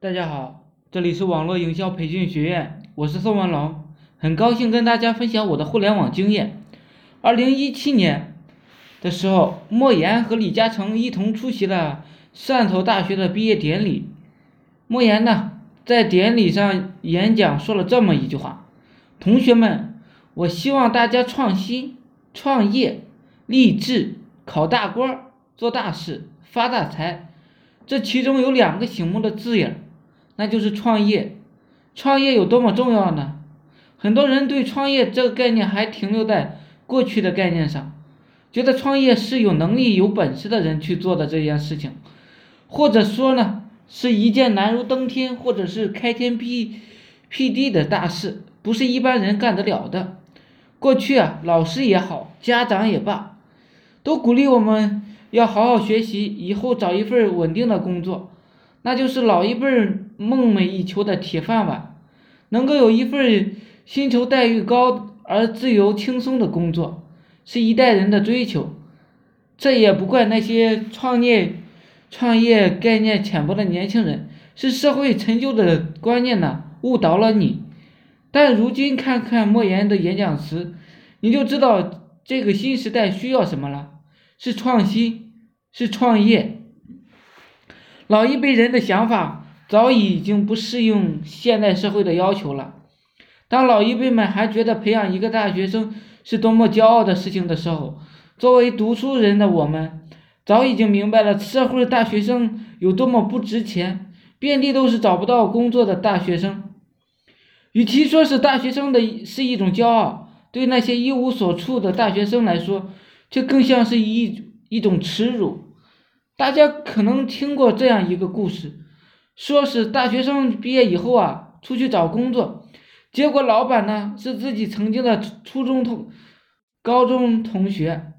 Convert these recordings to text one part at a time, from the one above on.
大家好，这里是网络营销培训学院，我是宋文龙，很高兴跟大家分享我的互联网经验。二零一七年的时候，莫言和李嘉诚一同出席了汕头大学的毕业典礼。莫言呢，在典礼上演讲说了这么一句话：“同学们，我希望大家创新、创业、励志、考大官、做大事、发大财。”这其中有两个醒目的字眼，那就是创业。创业有多么重要呢？很多人对创业这个概念还停留在过去的概念上，觉得创业是有能力、有本事的人去做的这件事情，或者说呢，是一件难如登天或者是开天辟辟地的大事，不是一般人干得了的。过去啊，老师也好，家长也罢，都鼓励我们。要好好学习，以后找一份稳定的工作，那就是老一辈梦寐以求的铁饭碗。能够有一份薪酬待遇高而自由轻松的工作，是一代人的追求。这也不怪那些创业、创业概念浅薄的年轻人，是社会陈旧的观念呢误导了你。但如今看看莫言的演讲词，你就知道这个新时代需要什么了。是创新，是创业。老一辈人的想法早已经不适应现代社会的要求了。当老一辈们还觉得培养一个大学生是多么骄傲的事情的时候，作为读书人的我们早已经明白了社会大学生有多么不值钱，遍地都是找不到工作的大学生。与其说是大学生的是一种骄傲，对那些一无所处的大学生来说。这更像是一一种耻辱。大家可能听过这样一个故事，说是大学生毕业以后啊，出去找工作，结果老板呢是自己曾经的初中同、高中同学，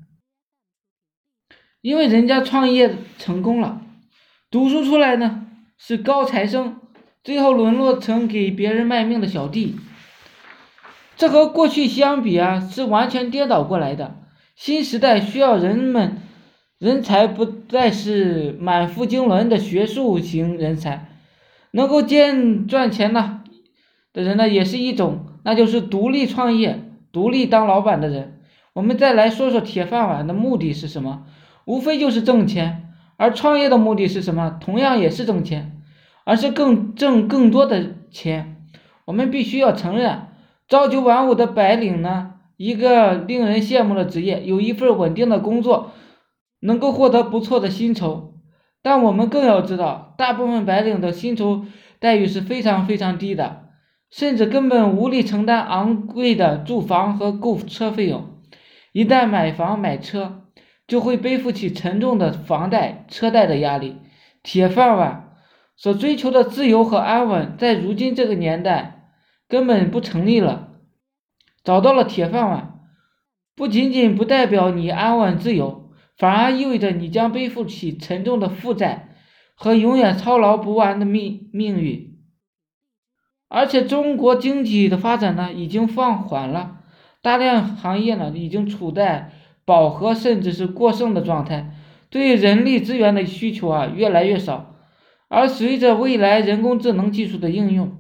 因为人家创业成功了，读书出来呢是高材生，最后沦落成给别人卖命的小弟。这和过去相比啊，是完全颠倒过来的。新时代需要人们人才不再是满腹经纶的学术型人才，能够兼赚钱呢的人呢也是一种，那就是独立创业、独立当老板的人。我们再来说说铁饭碗的目的是什么？无非就是挣钱，而创业的目的是什么？同样也是挣钱，而是更挣更多的钱。我们必须要承认，朝九晚五的白领呢。一个令人羡慕的职业，有一份稳定的工作，能够获得不错的薪酬。但我们更要知道，大部分白领的薪酬待遇是非常非常低的，甚至根本无力承担昂贵的住房和购车费用。一旦买房买车，就会背负起沉重的房贷、车贷的压力。铁饭碗所追求的自由和安稳，在如今这个年代根本不成立了。找到了铁饭碗，不仅仅不代表你安稳自由，反而意味着你将背负起沉重的负债和永远操劳不完的命命运。而且中国经济的发展呢，已经放缓了，大量行业呢已经处在饱和甚至是过剩的状态，对人力资源的需求啊越来越少。而随着未来人工智能技术的应用，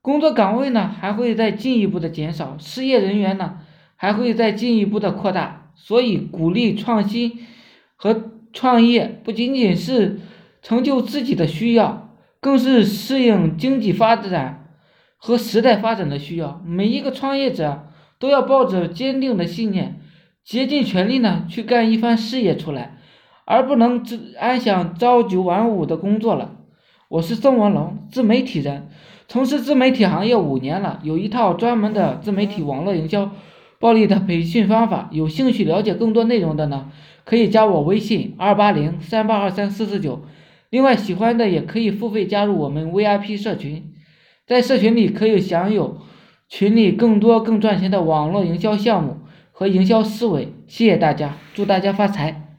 工作岗位呢还会再进一步的减少，失业人员呢还会再进一步的扩大，所以鼓励创新和创业不仅仅是成就自己的需要，更是适应经济发展和时代发展的需要。每一个创业者都要抱着坚定的信念，竭尽全力呢去干一番事业出来，而不能只安享朝九晚五的工作了。我是宋文龙，自媒体人。从事自媒体行业五年了，有一套专门的自媒体网络营销暴力的培训方法。有兴趣了解更多内容的呢，可以加我微信二八零三八二三四四九。另外，喜欢的也可以付费加入我们 VIP 社群，在社群里可以享有群里更多更赚钱的网络营销项目和营销思维。谢谢大家，祝大家发财。